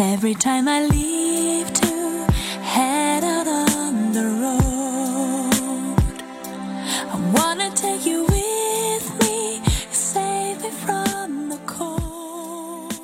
Every time I leave to head out on the road, I wanna take you with me, save me from the cold.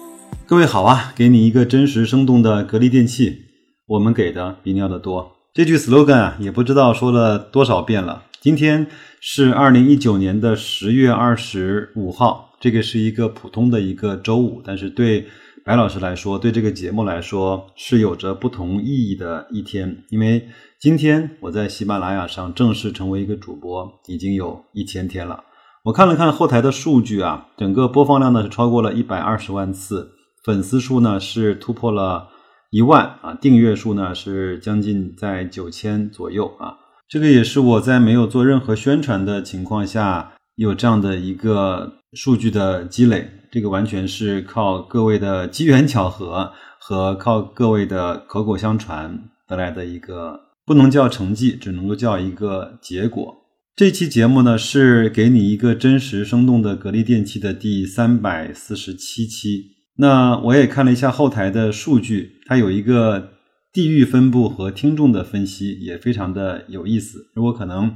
各位好啊，给你一个真实生动的格力电器，我们给的比你要的多。这句 slogan 啊，也不知道说了多少遍了。今天是二零一九年的十月二十五号，这个是一个普通的一个周五，但是对白老师来说，对这个节目来说是有着不同意义的一天，因为今天我在喜马拉雅上正式成为一个主播，已经有一千天了。我看了看后台的数据啊，整个播放量呢是超过了一百二十万次，粉丝数呢是突破了一万啊，订阅数呢是将近在九千左右啊。这个也是我在没有做任何宣传的情况下有这样的一个数据的积累，这个完全是靠各位的机缘巧合和靠各位的口口相传得来的一个，不能叫成绩，只能够叫一个结果。这期节目呢是给你一个真实生动的格力电器的第三百四十七期。那我也看了一下后台的数据，它有一个。地域分布和听众的分析也非常的有意思。如果可能，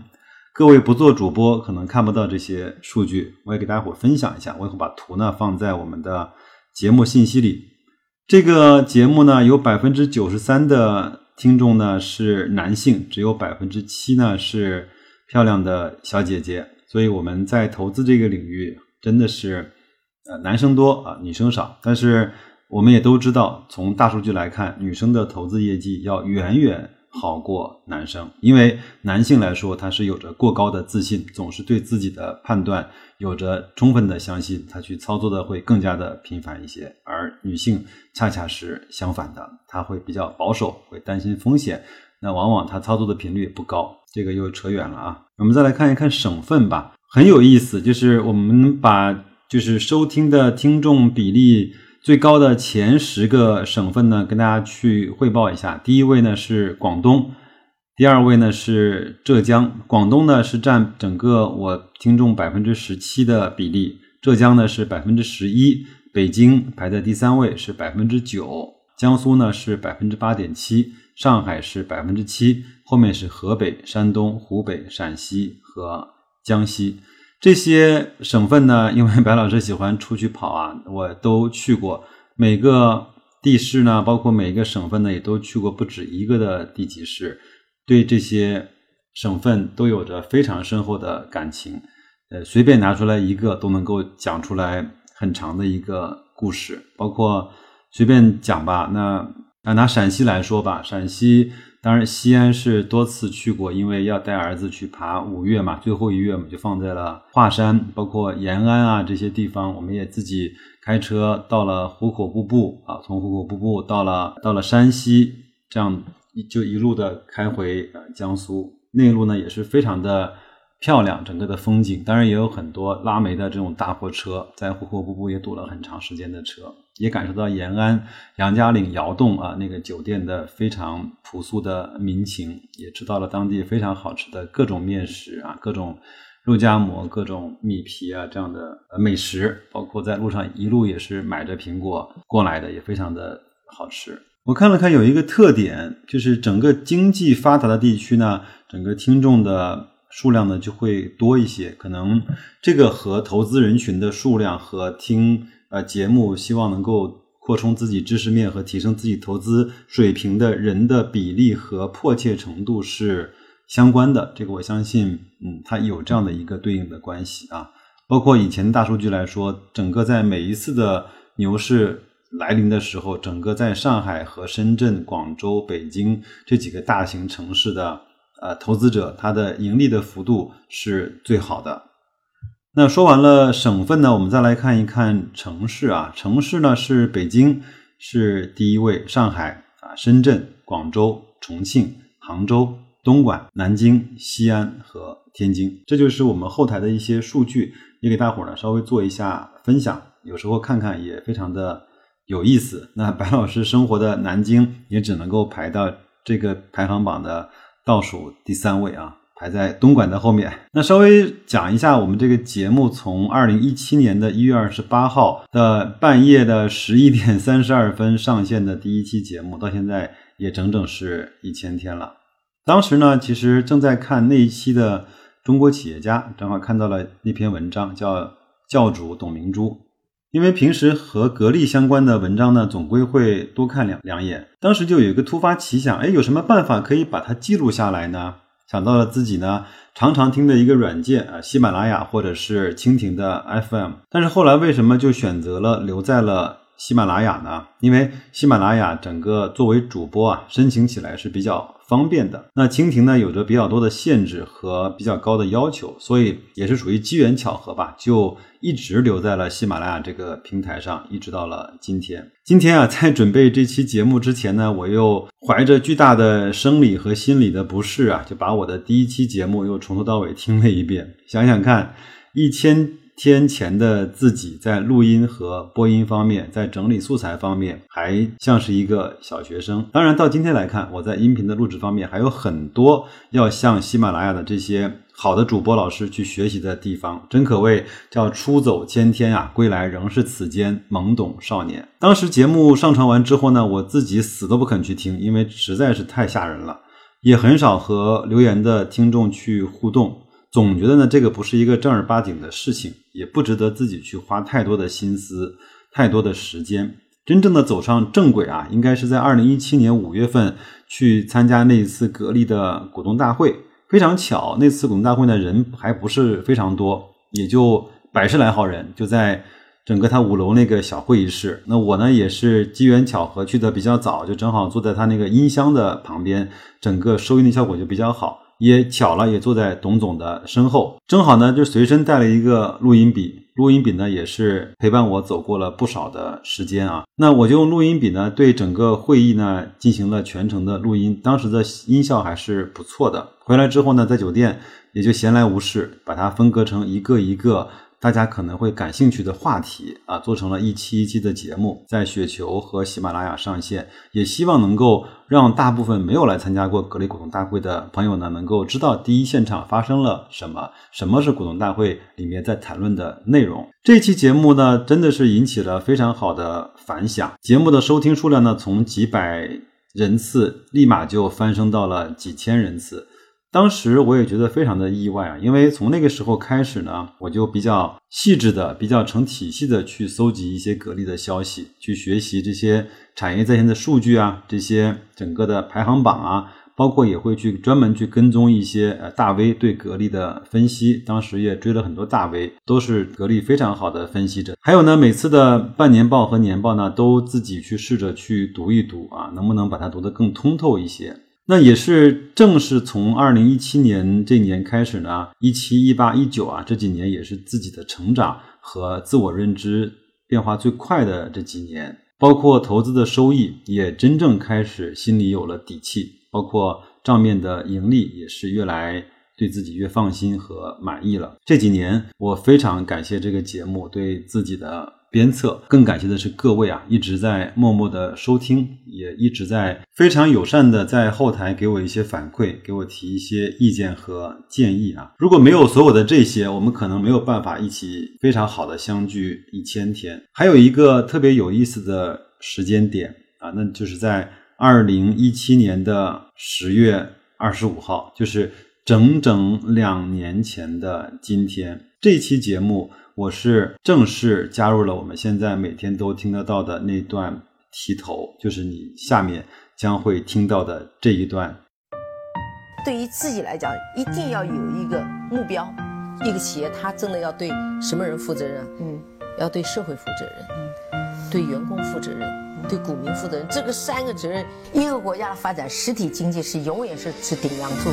各位不做主播，可能看不到这些数据，我也给大家伙分享一下。我也会把图呢放在我们的节目信息里。这个节目呢，有百分之九十三的听众呢是男性，只有百分之七呢是漂亮的小姐姐。所以我们在投资这个领域，真的是呃男生多啊，女生少。但是。我们也都知道，从大数据来看，女生的投资业绩要远远好过男生，因为男性来说，他是有着过高的自信，总是对自己的判断有着充分的相信，他去操作的会更加的频繁一些，而女性恰恰是相反的，她会比较保守，会担心风险，那往往她操作的频率不高。这个又扯远了啊，我们再来看一看省份吧，很有意思，就是我们把就是收听的听众比例。最高的前十个省份呢，跟大家去汇报一下。第一位呢是广东，第二位呢是浙江。广东呢是占整个我听众百分之十七的比例，浙江呢是百分之十一，北京排在第三位是百分之九，江苏呢是百分之八点七，上海是百分之七，后面是河北、山东、湖北、陕西和江西。这些省份呢，因为白老师喜欢出去跑啊，我都去过每个地市呢，包括每个省份呢，也都去过不止一个的地级市，对这些省份都有着非常深厚的感情。呃，随便拿出来一个都能够讲出来很长的一个故事，包括随便讲吧。那啊，拿陕西来说吧，陕西。当然，西安是多次去过，因为要带儿子去爬五岳嘛，最后一岳嘛，就放在了华山，包括延安啊这些地方，我们也自己开车到了壶口瀑布啊，从壶口瀑布到了到了山西，这样就一路的开回呃江苏，内陆呢也是非常的。漂亮，整个的风景，当然也有很多拉煤的这种大货车，在壶口瀑布也堵了很长时间的车，也感受到延安杨家岭窑洞啊那个酒店的非常朴素的民情，也吃到了当地非常好吃的各种面食啊，各种肉夹馍、各种米皮啊这样的美食，包括在路上一路也是买着苹果过来的，也非常的好吃。我看了看，有一个特点，就是整个经济发达的地区呢，整个听众的。数量呢就会多一些，可能这个和投资人群的数量和听呃节目希望能够扩充自己知识面和提升自己投资水平的人的比例和迫切程度是相关的。这个我相信，嗯，它有这样的一个对应的关系啊。包括以前大数据来说，整个在每一次的牛市来临的时候，整个在上海和深圳、广州、北京这几个大型城市的。呃，投资者他的盈利的幅度是最好的。那说完了省份呢，我们再来看一看城市啊。城市呢是北京是第一位，上海啊，深圳、广州、重庆、杭州、东莞、南京、西安和天津。这就是我们后台的一些数据，也给大伙儿呢稍微做一下分享。有时候看看也非常的有意思。那白老师生活的南京也只能够排到这个排行榜的。倒数第三位啊，排在东莞的后面。那稍微讲一下，我们这个节目从二零一七年的一月二十八号的半夜的十一点三十二分上线的第一期节目，到现在也整整是一千天了。当时呢，其实正在看那一期的《中国企业家》，正好看到了那篇文章，叫教主董明珠。因为平时和格力相关的文章呢，总归会多看两两眼。当时就有一个突发奇想，哎，有什么办法可以把它记录下来呢？想到了自己呢常常听的一个软件啊，喜马拉雅或者是蜻蜓的 FM。但是后来为什么就选择了留在了喜马拉雅呢？因为喜马拉雅整个作为主播啊，申请起来是比较。方便的那蜻蜓呢，有着比较多的限制和比较高的要求，所以也是属于机缘巧合吧，就一直留在了喜马拉雅这个平台上，一直到了今天。今天啊，在准备这期节目之前呢，我又怀着巨大的生理和心理的不适啊，就把我的第一期节目又从头到尾听了一遍。想想看，一千。天前的自己在录音和播音方面，在整理素材方面，还像是一个小学生。当然，到今天来看，我在音频的录制方面还有很多要向喜马拉雅的这些好的主播老师去学习的地方。真可谓叫出走千天啊，归来仍是此间懵懂少年。当时节目上传完之后呢，我自己死都不肯去听，因为实在是太吓人了，也很少和留言的听众去互动。总觉得呢，这个不是一个正儿八经的事情，也不值得自己去花太多的心思、太多的时间。真正的走上正轨啊，应该是在二零一七年五月份去参加那一次格力的股东大会。非常巧，那次股东大会呢，人还不是非常多，也就百十来号人，就在整个他五楼那个小会议室。那我呢，也是机缘巧合去的比较早，就正好坐在他那个音箱的旁边，整个收音的效果就比较好。也巧了，也坐在董总的身后，正好呢，就随身带了一个录音笔。录音笔呢，也是陪伴我走过了不少的时间啊。那我就用录音笔呢，对整个会议呢进行了全程的录音。当时的音效还是不错的。回来之后呢，在酒店也就闲来无事，把它分割成一个一个。大家可能会感兴趣的话题啊，做成了一期一期的节目，在雪球和喜马拉雅上线，也希望能够让大部分没有来参加过格力股东大会的朋友呢，能够知道第一现场发生了什么，什么是股东大会里面在谈论的内容。这期节目呢，真的是引起了非常好的反响，节目的收听数量呢，从几百人次立马就翻升到了几千人次。当时我也觉得非常的意外啊，因为从那个时候开始呢，我就比较细致的、比较成体系的去搜集一些格力的消息，去学习这些产业在线的数据啊，这些整个的排行榜啊，包括也会去专门去跟踪一些呃大 V 对格力的分析。当时也追了很多大 V，都是格力非常好的分析者。还有呢，每次的半年报和年报呢，都自己去试着去读一读啊，能不能把它读得更通透一些。那也是正是从二零一七年这年开始呢，一七一八一九啊这几年也是自己的成长和自我认知变化最快的这几年，包括投资的收益也真正开始心里有了底气，包括账面的盈利也是越来对自己越放心和满意了。这几年我非常感谢这个节目对自己的。鞭策，更感谢的是各位啊，一直在默默的收听，也一直在非常友善的在后台给我一些反馈，给我提一些意见和建议啊。如果没有所有的这些，我们可能没有办法一起非常好的相聚一千天。还有一个特别有意思的时间点啊，那就是在二零一七年的十月二十五号，就是整整两年前的今天，这期节目。我是正式加入了我们现在每天都听得到的那段题头，就是你下面将会听到的这一段。对于自己来讲，一定要有一个目标。一个企业，它真的要对什么人负责任？嗯，要对社会负责任，嗯，对员工负责任，对股民负责任。这个三个责任，一个国家的发展，实体经济是永远是是顶梁柱。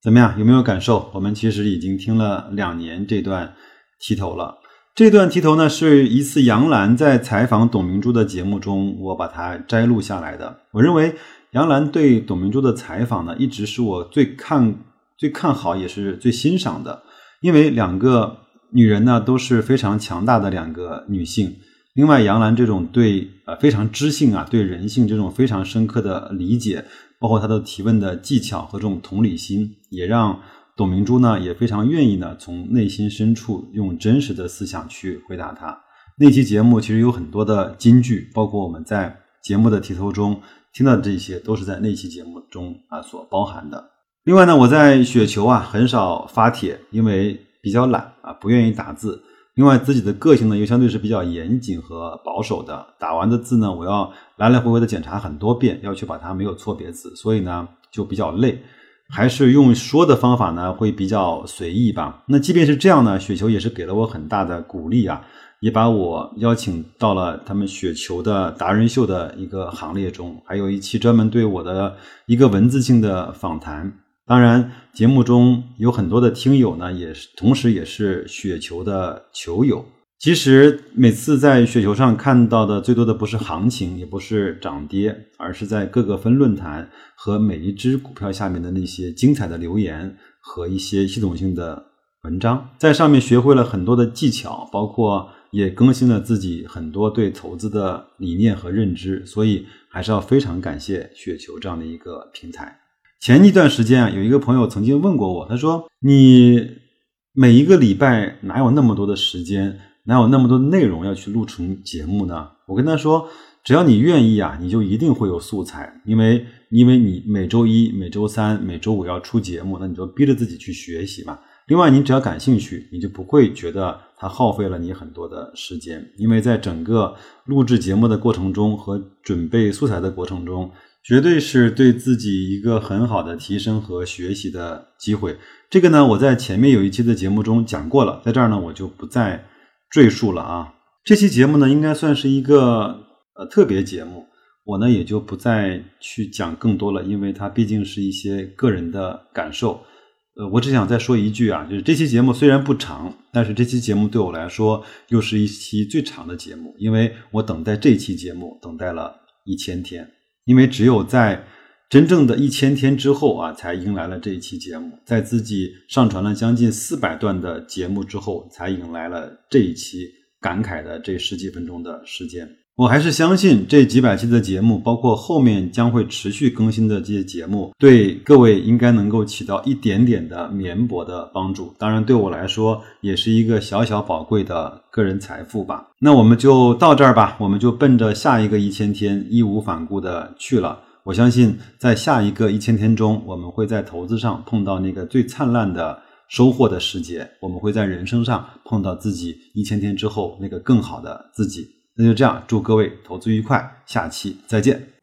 怎么样？有没有感受？我们其实已经听了两年这段题头了。这段题头呢，是一次杨澜在采访董明珠的节目中，我把它摘录下来的。我认为杨澜对董明珠的采访呢，一直是我最看、最看好，也是最欣赏的。因为两个女人呢，都是非常强大的两个女性。另外，杨澜这种对呃非常知性啊，对人性这种非常深刻的理解。包括他的提问的技巧和这种同理心，也让董明珠呢也非常愿意呢从内心深处用真实的思想去回答他。那期节目其实有很多的金句，包括我们在节目的题头中听到的这些，都是在那期节目中啊所包含的。另外呢，我在雪球啊很少发帖，因为比较懒啊，不愿意打字。另外自己的个性呢又相对是比较严谨和保守的，打完的字呢我要来来回回的检查很多遍，要去把它没有错别字，所以呢就比较累。还是用说的方法呢会比较随意吧。那即便是这样呢，雪球也是给了我很大的鼓励啊。也把我邀请到了他们雪球的达人秀的一个行列中，还有一期专门对我的一个文字性的访谈。当然，节目中有很多的听友呢，也是同时也是雪球的球友。其实每次在雪球上看到的最多的不是行情，也不是涨跌，而是在各个分论坛和每一只股票下面的那些精彩的留言和一些系统性的文章，在上面学会了很多的技巧，包括。也更新了自己很多对投资的理念和认知，所以还是要非常感谢雪球这样的一个平台。前一段时间啊，有一个朋友曾经问过我，他说：“你每一个礼拜哪有那么多的时间，哪有那么多的内容要去录成节目呢？”我跟他说：“只要你愿意啊，你就一定会有素材，因为因为你每周一、每周三、每周五要出节目，那你就逼着自己去学习嘛。另外，你只要感兴趣，你就不会觉得。”它耗费了你很多的时间，因为在整个录制节目的过程中和准备素材的过程中，绝对是对自己一个很好的提升和学习的机会。这个呢，我在前面有一期的节目中讲过了，在这儿呢我就不再赘述了啊。这期节目呢，应该算是一个呃特别节目，我呢也就不再去讲更多了，因为它毕竟是一些个人的感受。呃，我只想再说一句啊，就是这期节目虽然不长，但是这期节目对我来说又是一期最长的节目，因为我等待这期节目等待了一千天，因为只有在真正的一千天之后啊，才迎来了这一期节目，在自己上传了将近四百段的节目之后，才迎来了这一期感慨的这十几分钟的时间。我还是相信这几百期的节目，包括后面将会持续更新的这些节目，对各位应该能够起到一点点的绵薄的帮助。当然，对我来说也是一个小小宝贵的个人财富吧。那我们就到这儿吧，我们就奔着下一个一千天义无反顾的去了。我相信，在下一个一千天中，我们会在投资上碰到那个最灿烂的收获的时节，我们会在人生上碰到自己一千天之后那个更好的自己。那就这样，祝各位投资愉快，下期再见。